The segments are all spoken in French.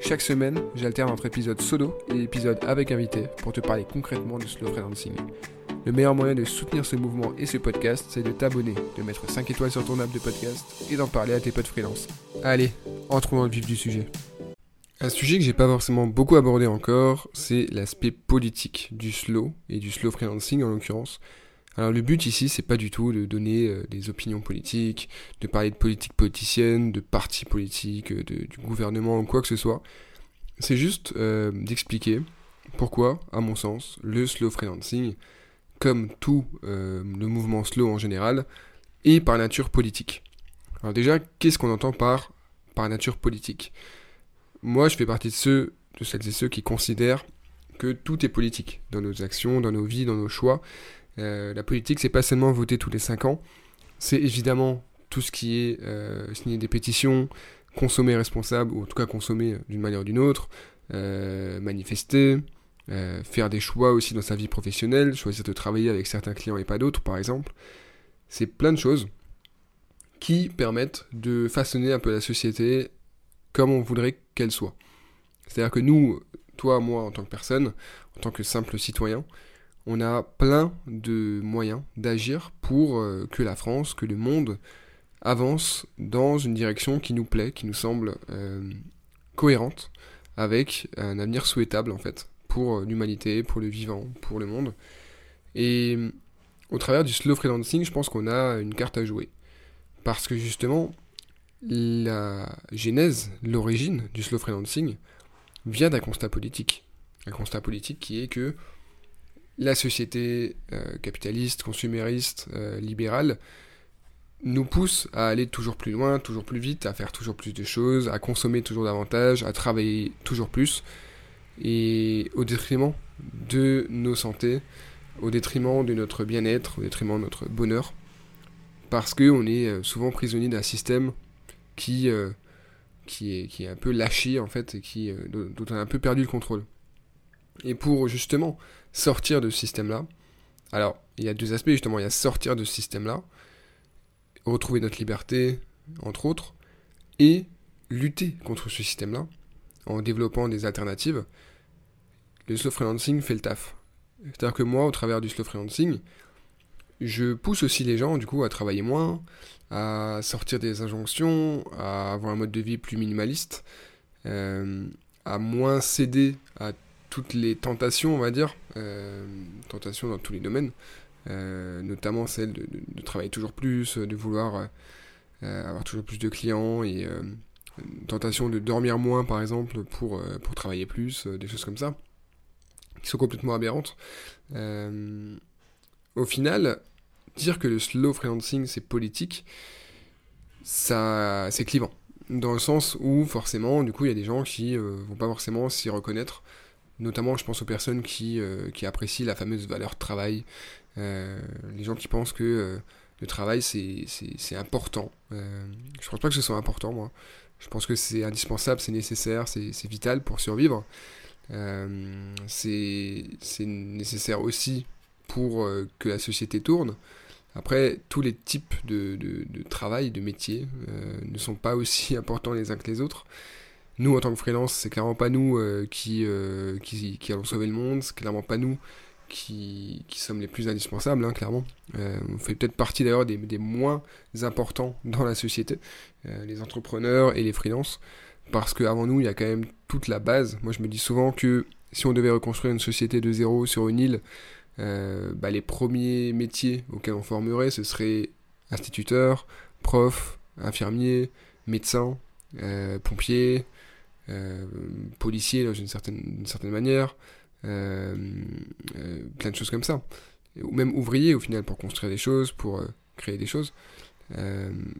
Chaque semaine, j'alterne entre épisodes solo et épisodes avec invité pour te parler concrètement du slow freelancing. Le meilleur moyen de soutenir ce mouvement et ce podcast, c'est de t'abonner, de mettre 5 étoiles sur ton app de podcast et d'en parler à tes potes freelance. Allez, entrons dans le vif du sujet. Un sujet que j'ai pas forcément beaucoup abordé encore, c'est l'aspect politique du slow et du slow freelancing en l'occurrence. Alors le but ici, c'est pas du tout de donner euh, des opinions politiques, de parler de politique politicienne, de partis politiques, euh, du gouvernement ou quoi que ce soit. C'est juste euh, d'expliquer pourquoi, à mon sens, le slow freelancing, comme tout le mouvement slow en général, est par nature politique. Alors déjà, qu'est-ce qu'on entend par par nature politique? Moi, je fais partie de ceux, de celles et ceux qui considèrent que tout est politique dans nos actions, dans nos vies, dans nos choix, euh, la politique, c'est pas seulement voter tous les 5 ans, c'est évidemment tout ce qui est euh, signer des pétitions, consommer responsable, ou en tout cas consommer d'une manière ou d'une autre, euh, manifester, faire des choix aussi dans sa vie professionnelle, choisir de travailler avec certains clients et pas d'autres, par exemple. C'est plein de choses qui permettent de façonner un peu la société comme on voudrait qu'elle soit. C'est-à-dire que nous, toi, moi, en tant que personne, en tant que simple citoyen, on a plein de moyens d'agir pour euh, que la France, que le monde avance dans une direction qui nous plaît, qui nous semble euh, cohérente, avec un avenir souhaitable en fait, pour euh, l'humanité, pour le vivant, pour le monde. Et au travers du slow freelancing, je pense qu'on a une carte à jouer. Parce que justement, la genèse, l'origine du slow freelancing vient d'un constat politique. Un constat politique qui est que la société euh, capitaliste, consumériste, euh, libérale, nous pousse à aller toujours plus loin, toujours plus vite, à faire toujours plus de choses, à consommer toujours davantage, à travailler toujours plus, et au détriment de nos santé, au détriment de notre bien-être, au détriment de notre bonheur, parce qu'on est euh, souvent prisonnier d'un système qui, est, qui est un peu lâché en fait, et qui, dont on a un peu perdu le contrôle. Et pour justement sortir de ce système-là, alors il y a deux aspects justement, il y a sortir de ce système-là, retrouver notre liberté, entre autres, et lutter contre ce système-là en développant des alternatives. Le slow freelancing fait le taf. C'est-à-dire que moi, au travers du slow freelancing, je pousse aussi les gens du coup à travailler moins, à sortir des injonctions, à avoir un mode de vie plus minimaliste, euh, à moins céder à toutes les tentations, on va dire, euh, tentations dans tous les domaines, euh, notamment celle de, travailler toujours plus, de vouloir euh, avoir toujours plus de clients et tentation de dormir moins par exemple pour, travailler plus, des choses comme ça, qui sont complètement aberrantes. au final, dire que le slow freelancing c'est politique, ça c'est clivant. Dans le sens où forcément, du coup, il y a des gens qui vont pas forcément s'y reconnaître Notamment, je pense aux personnes qui, euh, qui apprécient la fameuse valeur travail. Euh, les gens qui pensent que euh, le travail, c'est important. je pense pas que ce soit important, moi. Je pense que c'est indispensable, c'est nécessaire, c'est vital pour survivre. c'est nécessaire aussi pour que la société tourne. Après, tous les types de, de, de travail, de métiers, ne sont pas aussi importants les uns que les autres nous, en tant que freelance, c'est clairement pas nous euh, euh, qui, qui, allons sauver le monde, c'est clairement pas nous qui, qui sommes les plus indispensables, hein, clairement. Euh, on fait peut-être partie d'ailleurs des, moins importants dans la société, les entrepreneurs et les freelances, parce qu'avant nous, il y a quand même toute la base. Moi, je me dis souvent que si on devait reconstruire une société de zéro sur une île, bah, les premiers métiers auxquels on formerait, ce serait instituteur, prof, infirmier, médecin, pompier, policier dans une certaine, certaine manière, euh, euh, plein de choses comme ça. Ou même ouvrier au final pour construire des choses, pour créer des choses.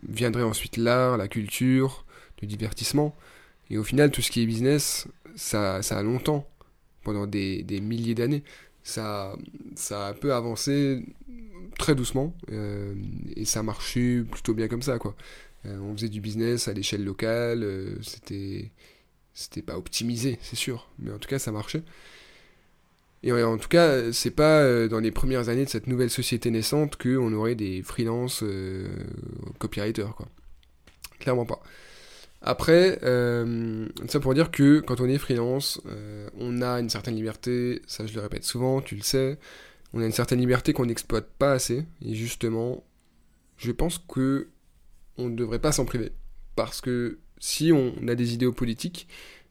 viendrait ensuite l'art, la culture, le divertissement. Et au final, tout ce qui est business, ça, ça a longtemps, pendant des, milliers d'années, ça, ça a un peu avancé très doucement, euh, et ça marchait plutôt bien comme ça, quoi. Euh, on faisait du business à l'échelle locale, euh, c'était c'était pas optimisé, c'est sûr, mais en tout cas ça marchait. Et en tout cas, c'est pas dans les premières années de cette nouvelle société naissante qu'on aurait des freelance copywriters, quoi. Clairement pas. Après, ça pour dire que quand on est freelance, on a une certaine liberté, ça je le répète souvent, tu le sais, on a une certaine liberté qu'on n'exploite pas assez, et justement, je pense que on ne devrait pas s'en priver. Parce que si on a des idéaux politiques,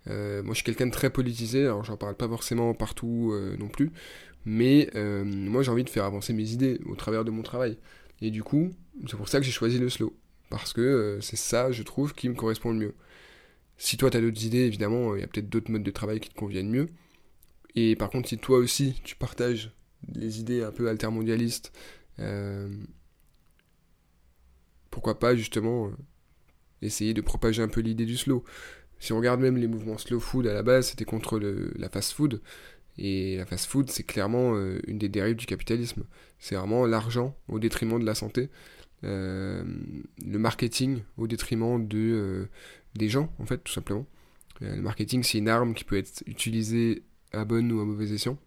euh, moi je suis quelqu'un de très politisé, alors j'en parle pas forcément partout euh, non plus, mais euh, moi j'ai envie de faire avancer mes idées au travers de mon travail. Et du coup, c'est pour ça que j'ai choisi le slow. Parce que c'est ça, je trouve, qui me correspond le mieux. Si toi tu as d'autres idées, évidemment, il y a peut-être d'autres modes de travail qui te conviennent mieux. Et par contre, si toi aussi tu partages les idées un peu altermondialistes, pourquoi pas justement essayer de propager un peu l'idée du slow. Si on regarde même les mouvements slow food à la base, c'était contre la fast food. Et la fast food, c'est clairement euh, une des dérives du capitalisme. C'est vraiment l'argent au détriment de la santé, euh, le marketing au détriment de, des gens, en fait, tout simplement. le marketing, c'est une arme qui peut être utilisée à bonne ou à mauvais escient.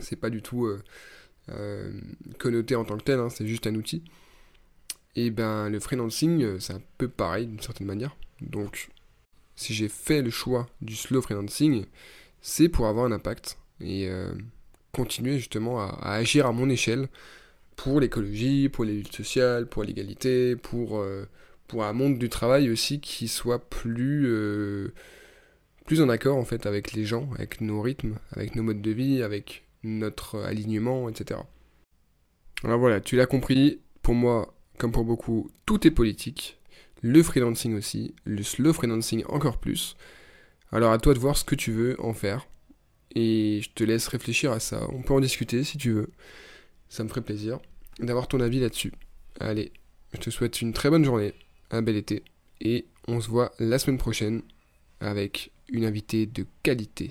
C'est pas du tout connoté en tant que tel, hein, c'est juste un outil. Et ben le freelancing, euh, c'est un peu pareil d'une certaine manière. Donc si j'ai fait le choix du slow freelancing, c'est pour avoir un impact et euh, continuer justement à, agir à mon échelle pour l'écologie, pour les luttes sociales, pour l'égalité, pour, euh, un monde du travail aussi qui soit plus, plus en accord en fait avec les gens, avec nos rythmes, avec nos modes de vie, avec notre alignement, etc. Alors voilà, tu l'as compris, pour moi, comme pour beaucoup, tout est politique. Le freelancing aussi, le slow freelancing encore plus. Alors à toi de voir ce que tu veux en faire. Et je te laisse réfléchir à ça. On peut en discuter si tu veux. Ça me ferait plaisir d'avoir ton avis là-dessus. Allez, je te souhaite une très bonne journée, un bel été. Et on se voit la semaine prochaine avec une invitée de qualité.